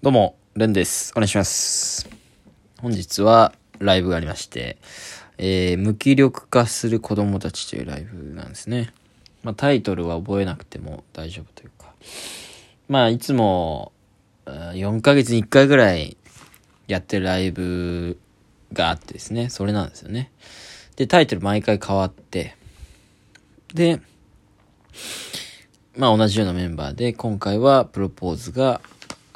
どうも、レンです。お願いします。本日はライブがありまして、えー無気力化する子供たちというライブなんですね。まあタイトルは覚えなくても大丈夫というか。まあいつも、4ヶ月に1回ぐらいやってるライブがあってですね、それなんですよね。で、タイトル毎回変わって、で、まあ同じようなメンバーで、今回はプロポーズが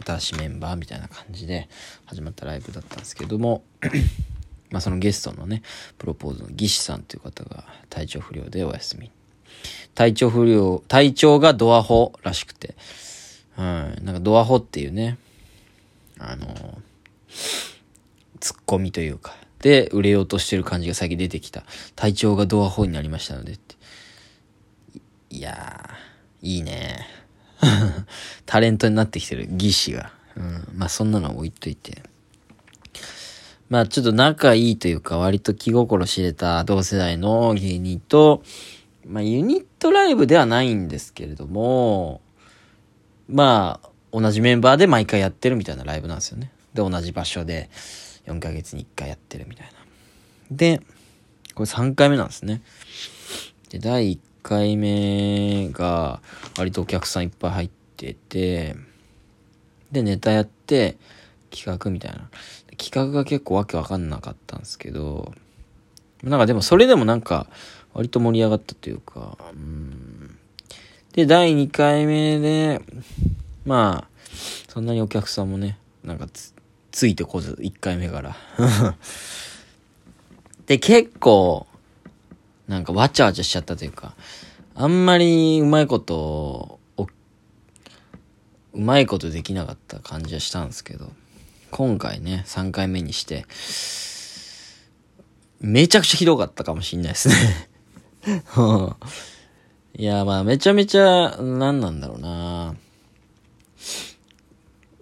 新しいメンバーみたいな感じで始まったライブだったんですけども、まあそのゲストのね、プロポーズの技師さんという方が体調不良でお休み。体調不良、体調がドアホらしくて、はい、なんかドアホっていうね、あのツッコミというか、で、売れようとしてる感じが最近出てきた。体調がドアホになりましたのでって。いやー、いいね。タレントになってきてる、技師が。うん。まあそんなの置いといて。まあちょっと仲いいというか、割と気心知れた同世代の芸人と、まあユニットライブではないんですけれども、まあ同じメンバーで毎回やってるみたいなライブなんですよね。で、同じ場所で4ヶ月に1回やってるみたいな。で、これ3回目なんですね。で、第1回目が割とお客さんいっぱい入ってて、で、ネタやって企画みたいな。企画が結構わけわかんなかったんですけど、なんかでもそれでもなんか割と盛り上がったというか、うんで、第2回目で、まあ、そんなにお客さんもね、なんかつ、ついてこず、1回目から。で、結構、なんかわちゃわちゃしちゃったというか、あんまりうまいこと、うまいことできなかった感じはしたんですけど、今回ね、3回目にして、めちゃくちゃひどかったかもしんないですね。いや、まあ、めちゃめちゃ、なんなんだろうな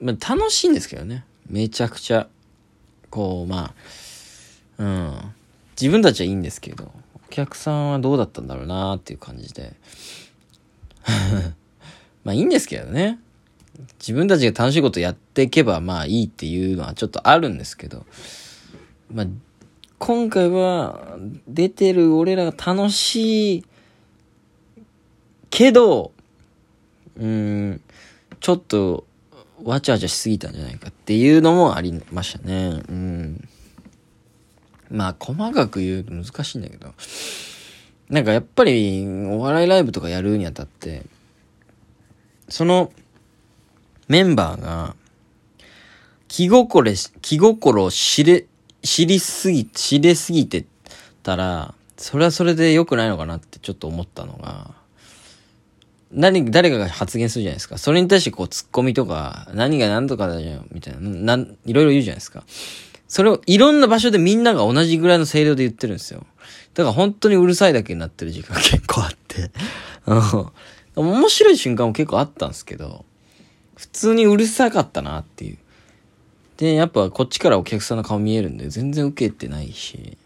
まあ、楽しいんですけどね。めちゃくちゃ、こう、まあ、うん。自分たちはいいんですけど、お客さんはどうだったんだろうなっていう感じで。まあ、いいんですけどね。自分たちが楽しいことやっていけば、まあいいっていうのはちょっとあるんですけど、まあ、今回は、出てる俺らが楽しいけど、うん、ちょっと、わちゃわちゃしすぎたんじゃないかっていうのもありましたね。うん。まあ、細かく言うと難しいんだけど、なんかやっぱり、お笑いライブとかやるにあたって、その、メンバーが、気心し、気心を知れ、知りすぎ、知れすぎてたら、それはそれで良くないのかなってちょっと思ったのが、何、誰かが発言するじゃないですか。それに対してこう、ツッコミとか、何が何とかだじゃん、みたいな、なん、いろいろ言うじゃないですか。それをいろんな場所でみんなが同じぐらいの声量で言ってるんですよ。だから本当にうるさいだけになってる時間結構あって。うん。面白い瞬間も結構あったんですけど、普通にうるさかったなっていう。で、やっぱこっちからお客さんの顔見えるんで、全然受けてないし、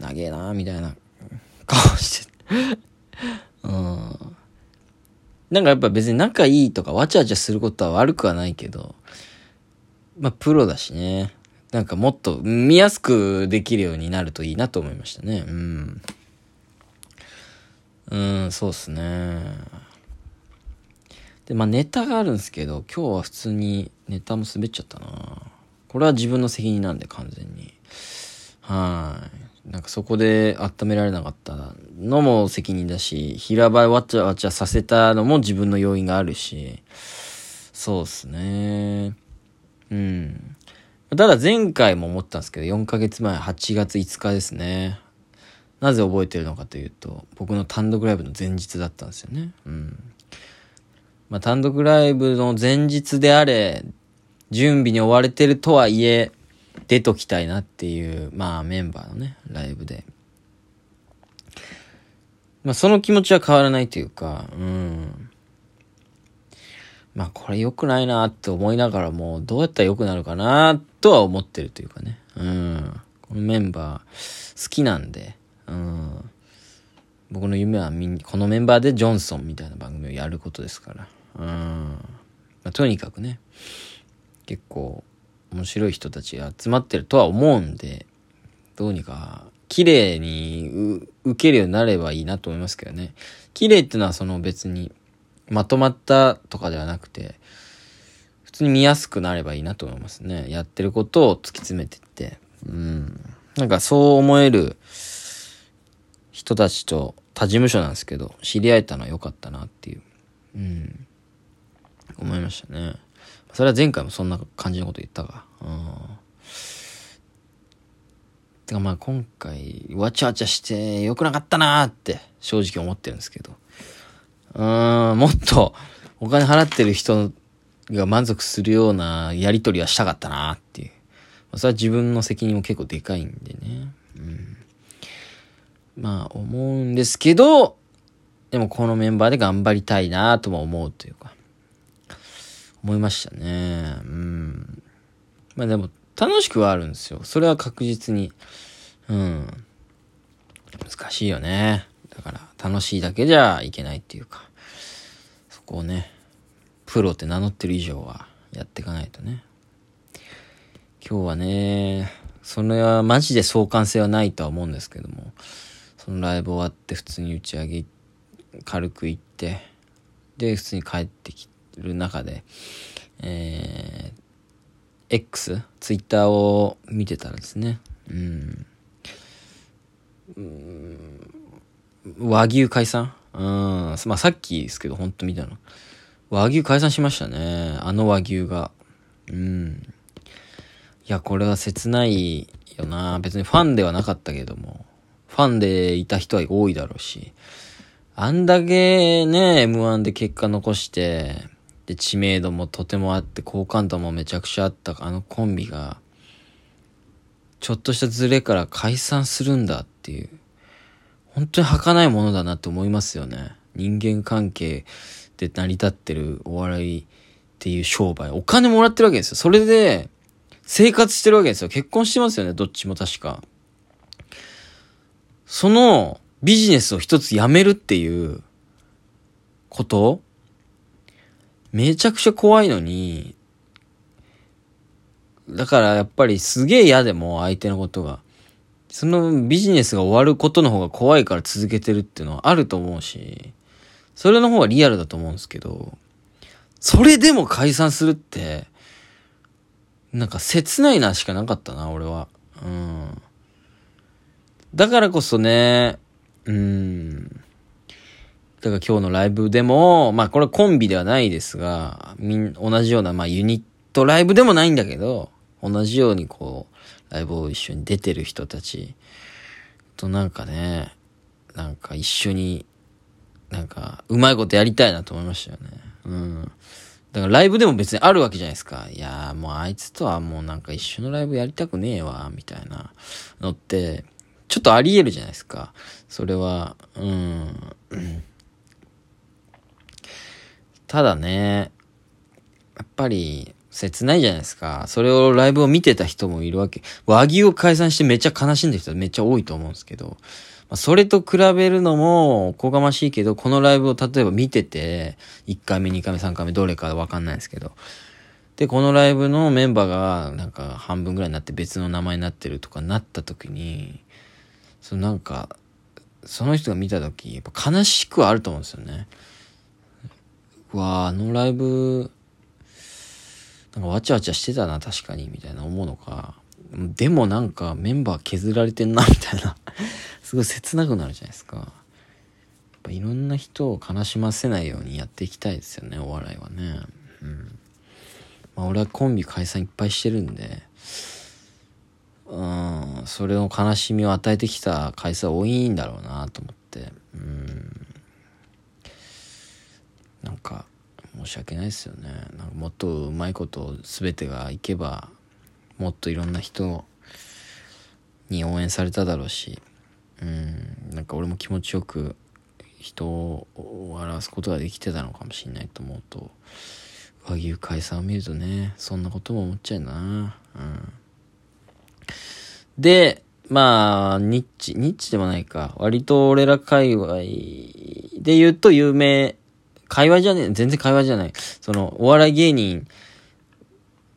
長えなみたいな顔して。うん。なんかやっぱ別に仲いいとかわちゃわちゃすることは悪くはないけど、まあプロだしね。なんかもっと見やすくできるようになるといいなと思いましたね。うん。うん、そうっすね。で、まあネタがあるんですけど、今日は普通にネタも滑っちゃったなこれは自分の責任なんで完全に。はい。なんかそこで温められなかったのも責任だし、平場わちゃわちゃさせたのも自分の要因があるし、そうっすね。うん。ただ前回も思ったんですけど、4ヶ月前、8月5日ですね。なぜ覚えてるのかというと、僕の単独ライブの前日だったんですよね。うん。まあ、単独ライブの前日であれ、準備に追われてるとはいえ、出ときたいなっていう、まあメンバーのね、ライブで。まあその気持ちは変わらないというか、うん。まあこれ良くないなって思いながらも、どうやったら良くなるかなとは思ってるというかね。うん。このメンバー好きなんで、うん。僕の夢はみんこのメンバーでジョンソンみたいな番組をやることですから。うん。まあ、とにかくね。結構面白い人たちが集まってるとは思うんで、どうにか綺麗に受けるようになればいいなと思いますけどね。綺麗ってのはその別にまとまったとかではなくて、普通に見やすくなればいいなと思いますね。やってることを突き詰めてって。うん。なんかそう思える人たちと他事務所なんですけど、知り合えたのは良かったなっていう。うん。思いましたね。それは前回もそんな感じのこと言ったか。うん。てかまあ今回、わちゃわちゃして良くなかったなーって正直思ってるんですけど。うーん、もっとお金払ってる人が満足するようなやりとりはしたかったなっていう。まあそれは自分の責任も結構でかいんでね。うん。まあ思うんですけど、でもこのメンバーで頑張りたいなとも思うというか、思いましたね。うん。まあでも楽しくはあるんですよ。それは確実に。うん。難しいよね。だから、楽しいだけじゃいけないっていうか、そこをね、プロって名乗ってる以上はやっていかないとね。今日はね、それはマジで相関性はないとは思うんですけども、そのライブ終わって普通に打ち上げ軽く行って、で、普通に帰ってきてる中で、えー、X、ツイッターを見てたらですね、うん、うん和牛解散？うん。まあさっきですけど、ほんと見たの。和牛解散しましたね。あの和牛が。うん。いや、これは切ないよな。別にファンではなかったけども。ファンでいた人は多いだろうし。あんだけね、M1 で結果残して、で、知名度もとてもあって、好感度もめちゃくちゃあったあのコンビが、ちょっとしたズレから解散するんだっていう、本当に儚いものだなって思いますよね。人間関係で成り立ってるお笑いっていう商売。お金もらってるわけですよ。それで、生活してるわけですよ。結婚してますよね、どっちも確か。そのビジネスを一つやめるっていうことめちゃくちゃ怖いのに、だからやっぱりすげえ嫌でも相手のことが。そのビジネスが終わることの方が怖いから続けてるっていうのはあると思うし、それの方がリアルだと思うんですけど、それでも解散するって、なんか切ないなしかなかったな、俺は。うん。だからこそね、うん。だから今日のライブでも、まあこれコンビではないですが、みん、同じような、まあユニットライブでもないんだけど、同じようにこう、ライブを一緒に出てる人たちとなんかね、なんか一緒に、なんか、うまいことやりたいなと思いましたよね。うん。だからライブでも別にあるわけじゃないですか。いやーもうあいつとはもうなんか一緒のライブやりたくねえわ、みたいなのって、ちょっとあり得るじゃないですか。それは、うん。ただね、やっぱり、切ないじゃないですか。それをライブを見てた人もいるわけ。和牛を解散してめっちゃ悲しんでる人めっちゃ多いと思うんですけど、まあ、それと比べるのもこがましいけど、このライブを例えば見てて、1回目、2回目、3回目、どれかわかんないですけど、で、このライブのメンバーがなんか半分ぐらいになって別の名前になってるとかなった時に、そのなんか、その人が見た時、やっぱ悲しくはあると思うんですよね。わ、あのライブ、なんかわちゃわちゃしてたな、確かに、みたいな思うのか。でもなんかメンバー削られてんな、みたいな すごい切なくなるじゃないですか。やっぱいろんな人を悲しませないようにやっていきたいですよね、お笑いはね。うん。まあ俺はコンビ解散いっぱいしてるんで、うん、それの悲しみを与えてきた回数は多いんだろうなと思って、うん。なんか、申し訳ないですよね。なんかもっとうまいこと全てがいけば、もっといろんな人に応援されただろうし、うん、なんか俺も気持ちよく人を笑わすことができてたのかもしれないと思うと、和牛解散を見るとね、そんなことも思っちゃうな。うん。で、まあ、ニッチ、ニッチでもないか。割と俺ら界隈で言うと有名会話じゃねえ、全然会話じゃない。その、お笑い芸人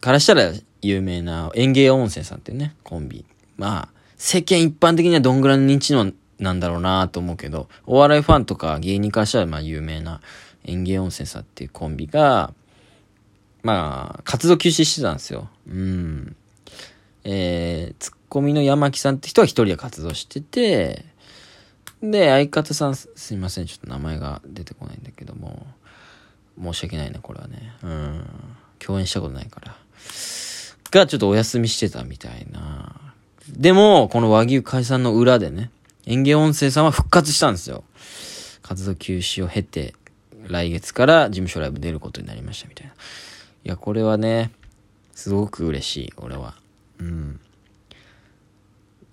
からしたら有名な園芸温泉さんっていうね、コンビ。まあ、世間一般的にはどんぐらいの認知のなんだろうなと思うけど、お笑いファンとか芸人からしたらまあ有名な園芸温泉さんっていうコンビが、まあ、活動休止してたんですよ。うん。えー、ツッコミの山木さんって人は一人で活動してて、で、相方さん、すいません、ちょっと名前が出てこないんだけども、申し訳ないね、これはね。うん。共演したことないから。が、ちょっとお休みしてたみたいな。でも、この和牛解散の裏でね、園芸音声さんは復活したんですよ。活動休止を経て、来月から事務所ライブ出ることになりましたみたいな。いや、これはね、すごく嬉しい、俺は。うん。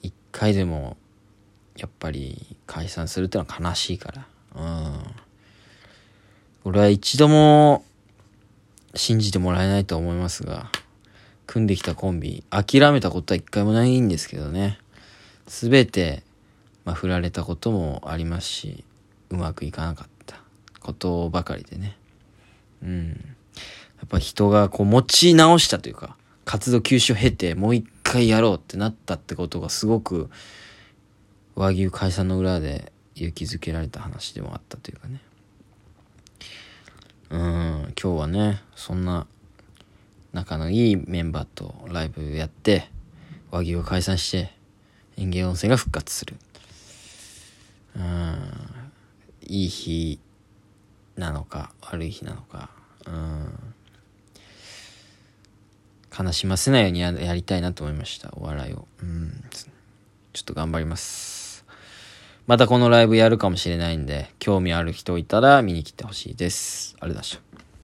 一回でも、やっぱり解散するってのは悲しいから。うん。俺は一度も信じてもらえないと思いますが、組んできたコンビ、諦めたことは一回もないんですけどね。すべて、まあ、振られたこともありますし、うまくいかなかったことばかりでね。うん。やっぱ人がこう持ち直したというか、活動休止を経てもう一回やろうってなったってことがすごく和牛解散の裏で勇気づけられた話でもあったというかね。うん、今日はね、そんな仲のいいメンバーとライブやって、和牛を解散して、園芸温泉が復活する。うん、いい日なのか、悪い日なのか、うん、悲しませないようにややりたいなと思いました、お笑いを。うん、ちょっと頑張ります。またこのライブやるかもしれないんで、興味ある人いたら見に来てほしいです。ありがとうございました。